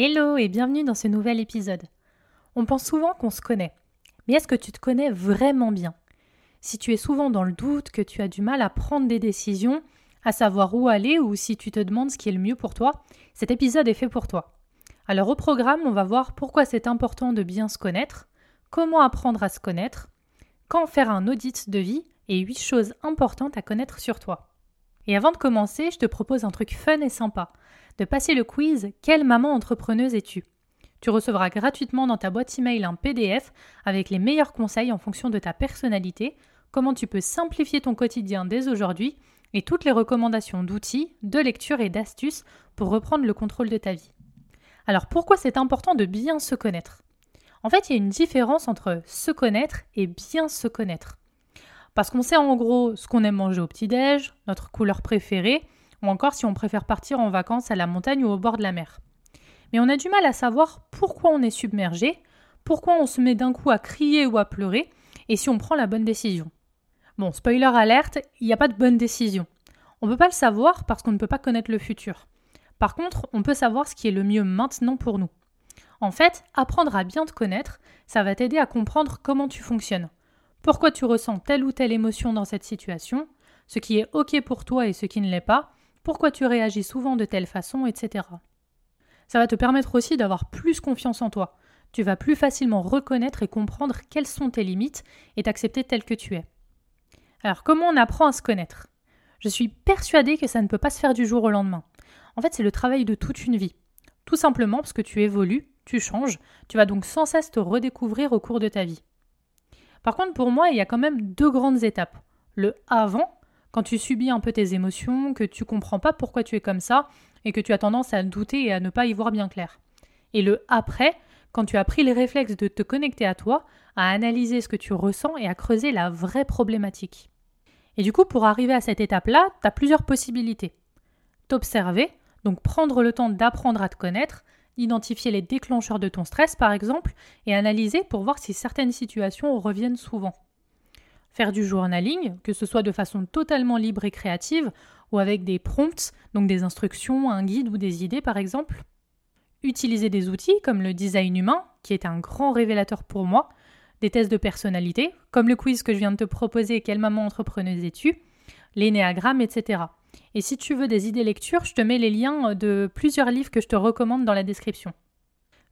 Hello et bienvenue dans ce nouvel épisode. On pense souvent qu'on se connaît, mais est-ce que tu te connais vraiment bien? Si tu es souvent dans le doute, que tu as du mal à prendre des décisions, à savoir où aller ou si tu te demandes ce qui est le mieux pour toi, cet épisode est fait pour toi. Alors au programme, on va voir pourquoi c'est important de bien se connaître, comment apprendre à se connaître, quand faire un audit de vie et 8 choses importantes à connaître sur toi. Et avant de commencer, je te propose un truc fun et sympa de passer le quiz Quelle maman entrepreneuse es-tu? Tu recevras gratuitement dans ta boîte email un PDF avec les meilleurs conseils en fonction de ta personnalité, comment tu peux simplifier ton quotidien dès aujourd'hui et toutes les recommandations d'outils, de lecture et d'astuces pour reprendre le contrôle de ta vie. Alors pourquoi c'est important de bien se connaître? En fait, il y a une différence entre se connaître et bien se connaître. Parce qu'on sait en gros ce qu'on aime manger au petit-déj, notre couleur préférée, ou encore si on préfère partir en vacances à la montagne ou au bord de la mer. Mais on a du mal à savoir pourquoi on est submergé, pourquoi on se met d'un coup à crier ou à pleurer, et si on prend la bonne décision. Bon, spoiler alerte, il n'y a pas de bonne décision. On ne peut pas le savoir parce qu'on ne peut pas connaître le futur. Par contre, on peut savoir ce qui est le mieux maintenant pour nous. En fait, apprendre à bien te connaître, ça va t'aider à comprendre comment tu fonctionnes, pourquoi tu ressens telle ou telle émotion dans cette situation, ce qui est OK pour toi et ce qui ne l'est pas, pourquoi tu réagis souvent de telle façon, etc. Ça va te permettre aussi d'avoir plus confiance en toi. Tu vas plus facilement reconnaître et comprendre quelles sont tes limites et t'accepter tel que tu es. Alors comment on apprend à se connaître? Je suis persuadée que ça ne peut pas se faire du jour au lendemain. En fait, c'est le travail de toute une vie. Tout simplement parce que tu évolues, tu changes, tu vas donc sans cesse te redécouvrir au cours de ta vie. Par contre, pour moi, il y a quand même deux grandes étapes. Le avant quand tu subis un peu tes émotions, que tu comprends pas pourquoi tu es comme ça et que tu as tendance à douter et à ne pas y voir bien clair. Et le après, quand tu as pris les réflexes de te connecter à toi, à analyser ce que tu ressens et à creuser la vraie problématique. Et du coup, pour arriver à cette étape-là, tu as plusieurs possibilités. T'observer, donc prendre le temps d'apprendre à te connaître, identifier les déclencheurs de ton stress par exemple, et analyser pour voir si certaines situations reviennent souvent faire du journaling, que ce soit de façon totalement libre et créative, ou avec des prompts, donc des instructions, un guide ou des idées par exemple. Utiliser des outils comme le design humain, qui est un grand révélateur pour moi, des tests de personnalité, comme le quiz que je viens de te proposer, quelle maman entrepreneuse es-tu, l'énéagramme, etc. Et si tu veux des idées lecture, je te mets les liens de plusieurs livres que je te recommande dans la description.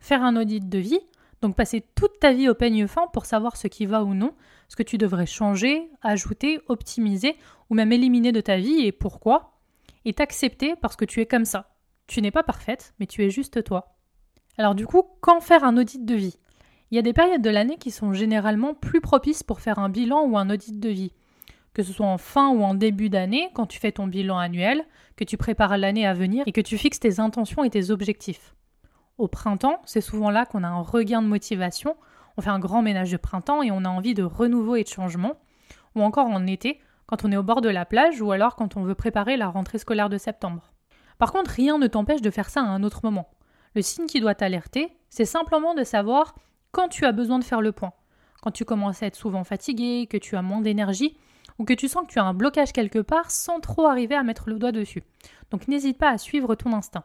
Faire un audit de vie, donc passer toute ta vie au peigne fin pour savoir ce qui va ou non, ce que tu devrais changer, ajouter, optimiser ou même éliminer de ta vie et pourquoi, et t'accepter parce que tu es comme ça. Tu n'es pas parfaite, mais tu es juste toi. Alors du coup, quand faire un audit de vie? Il y a des périodes de l'année qui sont généralement plus propices pour faire un bilan ou un audit de vie. Que ce soit en fin ou en début d'année, quand tu fais ton bilan annuel, que tu prépares l'année à venir et que tu fixes tes intentions et tes objectifs. Au printemps, c'est souvent là qu'on a un regain de motivation, on fait un grand ménage de printemps et on a envie de renouveau et de changement, ou encore en été, quand on est au bord de la plage ou alors quand on veut préparer la rentrée scolaire de septembre. Par contre, rien ne t'empêche de faire ça à un autre moment. Le signe qui doit t'alerter, c'est simplement de savoir quand tu as besoin de faire le point. Quand tu commences à être souvent fatigué, que tu as moins d'énergie, ou que tu sens que tu as un blocage quelque part sans trop arriver à mettre le doigt dessus. Donc n'hésite pas à suivre ton instinct.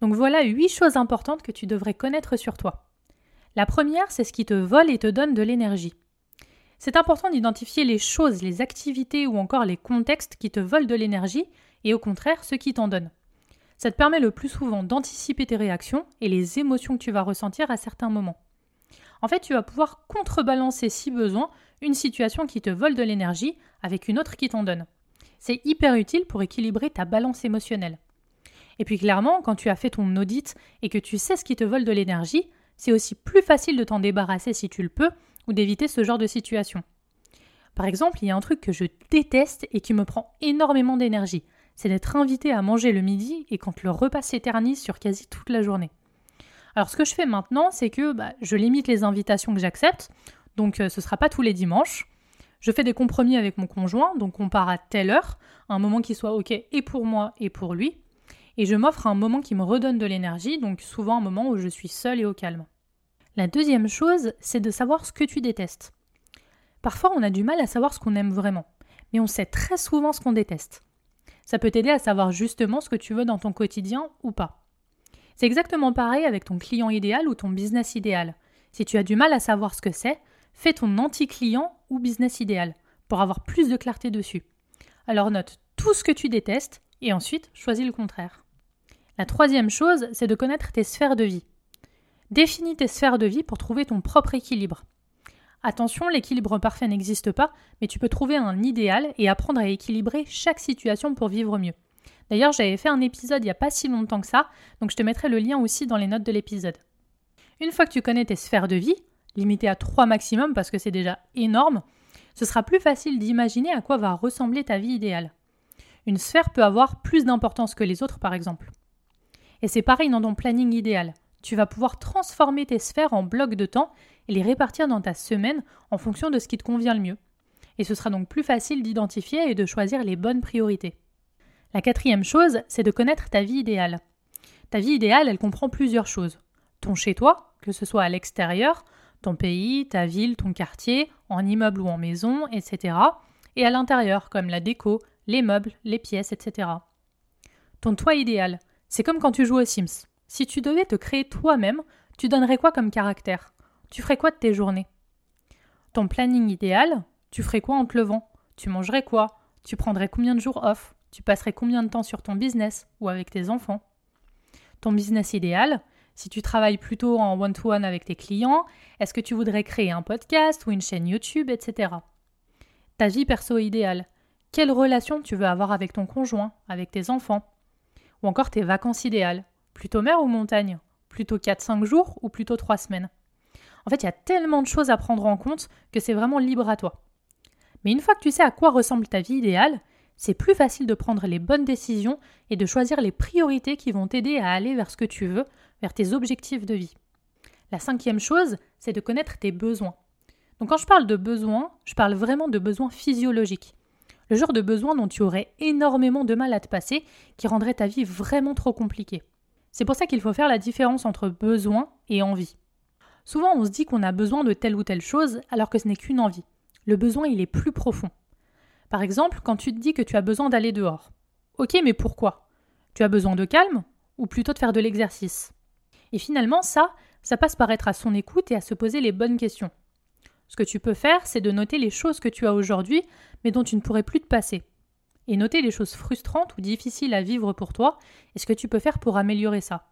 Donc voilà huit choses importantes que tu devrais connaître sur toi. La première, c'est ce qui te vole et te donne de l'énergie. C'est important d'identifier les choses, les activités ou encore les contextes qui te volent de l'énergie et au contraire ceux qui t'en donnent. Ça te permet le plus souvent d'anticiper tes réactions et les émotions que tu vas ressentir à certains moments. En fait, tu vas pouvoir contrebalancer si besoin une situation qui te vole de l'énergie avec une autre qui t'en donne. C'est hyper utile pour équilibrer ta balance émotionnelle. Et puis clairement, quand tu as fait ton audit et que tu sais ce qui te vole de l'énergie, c'est aussi plus facile de t'en débarrasser si tu le peux ou d'éviter ce genre de situation. Par exemple, il y a un truc que je déteste et qui me prend énormément d'énergie, c'est d'être invité à manger le midi et quand le repas s'éternise sur quasi toute la journée. Alors ce que je fais maintenant, c'est que bah, je limite les invitations que j'accepte, donc euh, ce ne sera pas tous les dimanches. Je fais des compromis avec mon conjoint, donc on part à telle heure, un moment qui soit OK et pour moi et pour lui. Et je m'offre un moment qui me redonne de l'énergie, donc souvent un moment où je suis seule et au calme. La deuxième chose, c'est de savoir ce que tu détestes. Parfois, on a du mal à savoir ce qu'on aime vraiment, mais on sait très souvent ce qu'on déteste. Ça peut t'aider à savoir justement ce que tu veux dans ton quotidien ou pas. C'est exactement pareil avec ton client idéal ou ton business idéal. Si tu as du mal à savoir ce que c'est, fais ton anti-client ou business idéal pour avoir plus de clarté dessus. Alors note tout ce que tu détestes et ensuite choisis le contraire. La troisième chose, c'est de connaître tes sphères de vie. Définis tes sphères de vie pour trouver ton propre équilibre. Attention, l'équilibre parfait n'existe pas, mais tu peux trouver un idéal et apprendre à équilibrer chaque situation pour vivre mieux. D'ailleurs, j'avais fait un épisode il n'y a pas si longtemps que ça, donc je te mettrai le lien aussi dans les notes de l'épisode. Une fois que tu connais tes sphères de vie, limitées à trois maximum parce que c'est déjà énorme, ce sera plus facile d'imaginer à quoi va ressembler ta vie idéale. Une sphère peut avoir plus d'importance que les autres par exemple. Et c'est pareil dans ton planning idéal. Tu vas pouvoir transformer tes sphères en blocs de temps et les répartir dans ta semaine en fonction de ce qui te convient le mieux. Et ce sera donc plus facile d'identifier et de choisir les bonnes priorités. La quatrième chose, c'est de connaître ta vie idéale. Ta vie idéale, elle comprend plusieurs choses. Ton chez-toi, que ce soit à l'extérieur, ton pays, ta ville, ton quartier, en immeuble ou en maison, etc. Et à l'intérieur, comme la déco, les meubles, les pièces, etc. Ton toit idéal, c'est comme quand tu joues aux Sims. Si tu devais te créer toi-même, tu donnerais quoi comme caractère? Tu ferais quoi de tes journées? Ton planning idéal, tu ferais quoi en te levant? Tu mangerais quoi? Tu prendrais combien de jours off? Tu passerais combien de temps sur ton business ou avec tes enfants? Ton business idéal, si tu travailles plutôt en one-to-one avec tes clients, est-ce que tu voudrais créer un podcast ou une chaîne YouTube, etc. Ta vie perso idéale, quelle relation tu veux avoir avec ton conjoint, avec tes enfants? Ou encore tes vacances idéales, plutôt mer ou montagne? Plutôt 4-5 jours ou plutôt 3 semaines? En fait, il y a tellement de choses à prendre en compte que c'est vraiment libre à toi. Mais une fois que tu sais à quoi ressemble ta vie idéale, c'est plus facile de prendre les bonnes décisions et de choisir les priorités qui vont t'aider à aller vers ce que tu veux, vers tes objectifs de vie. La cinquième chose, c'est de connaître tes besoins. Donc quand je parle de besoins, je parle vraiment de besoins physiologiques. Le genre de besoins dont tu aurais énormément de mal à te passer, qui rendrait ta vie vraiment trop compliquée. C'est pour ça qu'il faut faire la différence entre besoin et envie. Souvent on se dit qu'on a besoin de telle ou telle chose alors que ce n'est qu'une envie. Le besoin il est plus profond. Par exemple, quand tu te dis que tu as besoin d'aller dehors. Ok, mais pourquoi? Tu as besoin de calme ou plutôt de faire de l'exercice? Et finalement, ça, ça passe par être à son écoute et à se poser les bonnes questions. Ce que tu peux faire, c'est de noter les choses que tu as aujourd'hui, mais dont tu ne pourrais plus te passer. Et noter les choses frustrantes ou difficiles à vivre pour toi et ce que tu peux faire pour améliorer ça.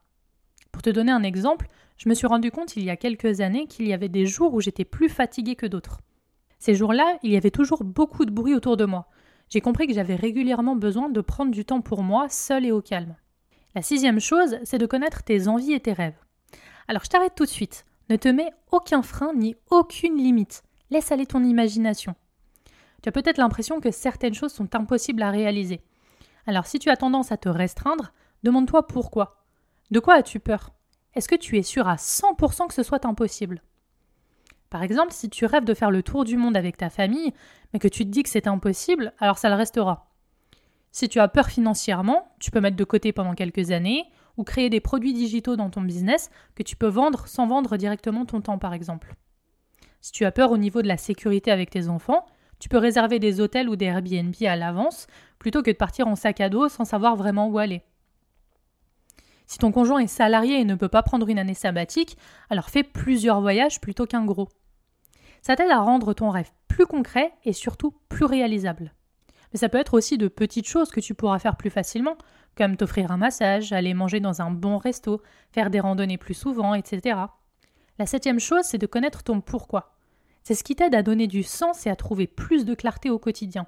Pour te donner un exemple, je me suis rendu compte il y a quelques années qu'il y avait des jours où j'étais plus fatiguée que d'autres. Ces jours-là, il y avait toujours beaucoup de bruit autour de moi. J'ai compris que j'avais régulièrement besoin de prendre du temps pour moi, seul et au calme. La sixième chose, c'est de connaître tes envies et tes rêves. Alors je t'arrête tout de suite. Ne te mets aucun frein ni aucune limite. Laisse aller ton imagination. Tu as peut-être l'impression que certaines choses sont impossibles à réaliser. Alors si tu as tendance à te restreindre, demande-toi pourquoi. De quoi as-tu peur? Est-ce que tu es sûr à 100% que ce soit impossible? Par exemple, si tu rêves de faire le tour du monde avec ta famille, mais que tu te dis que c'est impossible, alors ça le restera. Si tu as peur financièrement, tu peux mettre de côté pendant quelques années ou créer des produits digitaux dans ton business que tu peux vendre sans vendre directement ton temps par exemple. Si tu as peur au niveau de la sécurité avec tes enfants, tu peux réserver des hôtels ou des Airbnb à l'avance plutôt que de partir en sac à dos sans savoir vraiment où aller. Si ton conjoint est salarié et ne peut pas prendre une année sabbatique, alors fais plusieurs voyages plutôt qu'un gros. Ça t'aide à rendre ton rêve plus concret et surtout plus réalisable. Mais ça peut être aussi de petites choses que tu pourras faire plus facilement, comme t'offrir un massage, aller manger dans un bon resto, faire des randonnées plus souvent, etc. La septième chose, c'est de connaître ton pourquoi. C'est ce qui t'aide à donner du sens et à trouver plus de clarté au quotidien.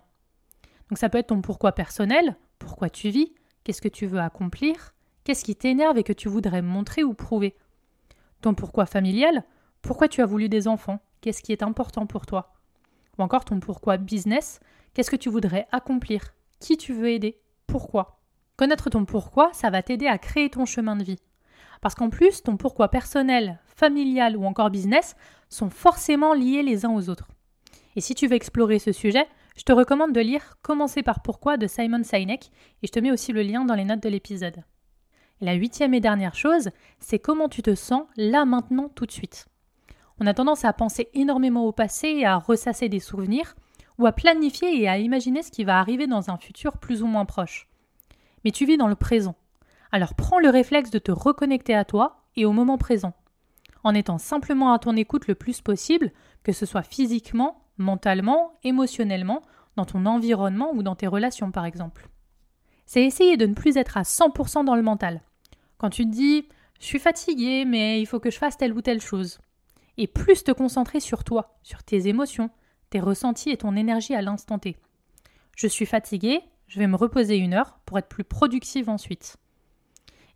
Donc ça peut être ton pourquoi personnel, pourquoi tu vis, qu'est-ce que tu veux accomplir, qu'est-ce qui t'énerve et que tu voudrais montrer ou prouver. Ton pourquoi familial, pourquoi tu as voulu des enfants, Qu'est-ce qui est important pour toi Ou encore ton pourquoi business Qu'est-ce que tu voudrais accomplir Qui tu veux aider Pourquoi Connaître ton pourquoi, ça va t'aider à créer ton chemin de vie. Parce qu'en plus, ton pourquoi personnel, familial ou encore business sont forcément liés les uns aux autres. Et si tu veux explorer ce sujet, je te recommande de lire Commencer par pourquoi de Simon Sinek et je te mets aussi le lien dans les notes de l'épisode. la huitième et dernière chose, c'est comment tu te sens là maintenant tout de suite. On a tendance à penser énormément au passé et à ressasser des souvenirs, ou à planifier et à imaginer ce qui va arriver dans un futur plus ou moins proche. Mais tu vis dans le présent. Alors prends le réflexe de te reconnecter à toi et au moment présent, en étant simplement à ton écoute le plus possible, que ce soit physiquement, mentalement, émotionnellement, dans ton environnement ou dans tes relations par exemple. C'est essayer de ne plus être à 100% dans le mental. Quand tu te dis je suis fatigué mais il faut que je fasse telle ou telle chose. Et plus te concentrer sur toi, sur tes émotions, tes ressentis et ton énergie à l'instant T. Je suis fatigué, je vais me reposer une heure pour être plus productive ensuite.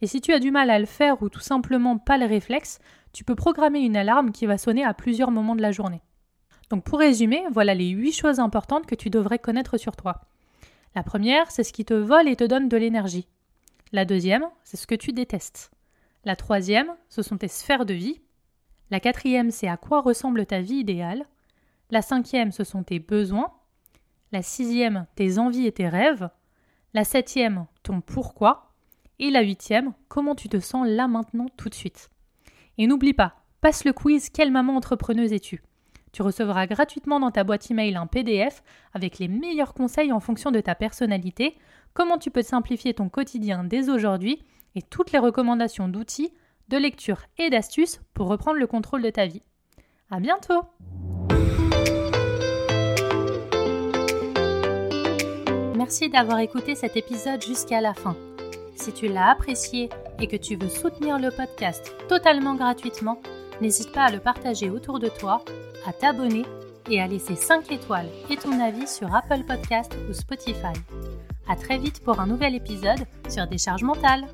Et si tu as du mal à le faire ou tout simplement pas le réflexe, tu peux programmer une alarme qui va sonner à plusieurs moments de la journée. Donc pour résumer, voilà les 8 choses importantes que tu devrais connaître sur toi. La première, c'est ce qui te vole et te donne de l'énergie. La deuxième, c'est ce que tu détestes. La troisième, ce sont tes sphères de vie. La quatrième, c'est à quoi ressemble ta vie idéale. La cinquième, ce sont tes besoins. La sixième, tes envies et tes rêves. La septième, ton pourquoi. Et la huitième, comment tu te sens là maintenant tout de suite. Et n'oublie pas, passe le quiz Quelle maman entrepreneuse es-tu? Tu recevras gratuitement dans ta boîte email un PDF avec les meilleurs conseils en fonction de ta personnalité, comment tu peux simplifier ton quotidien dès aujourd'hui et toutes les recommandations d'outils, de lecture et d'astuces pour reprendre le contrôle de ta vie. À bientôt! Merci d'avoir écouté cet épisode jusqu'à la fin. Si tu l'as apprécié et que tu veux soutenir le podcast totalement gratuitement, n'hésite pas à le partager autour de toi, à t'abonner et à laisser 5 étoiles et ton avis sur Apple Podcast ou Spotify. À très vite pour un nouvel épisode sur Décharge mentale.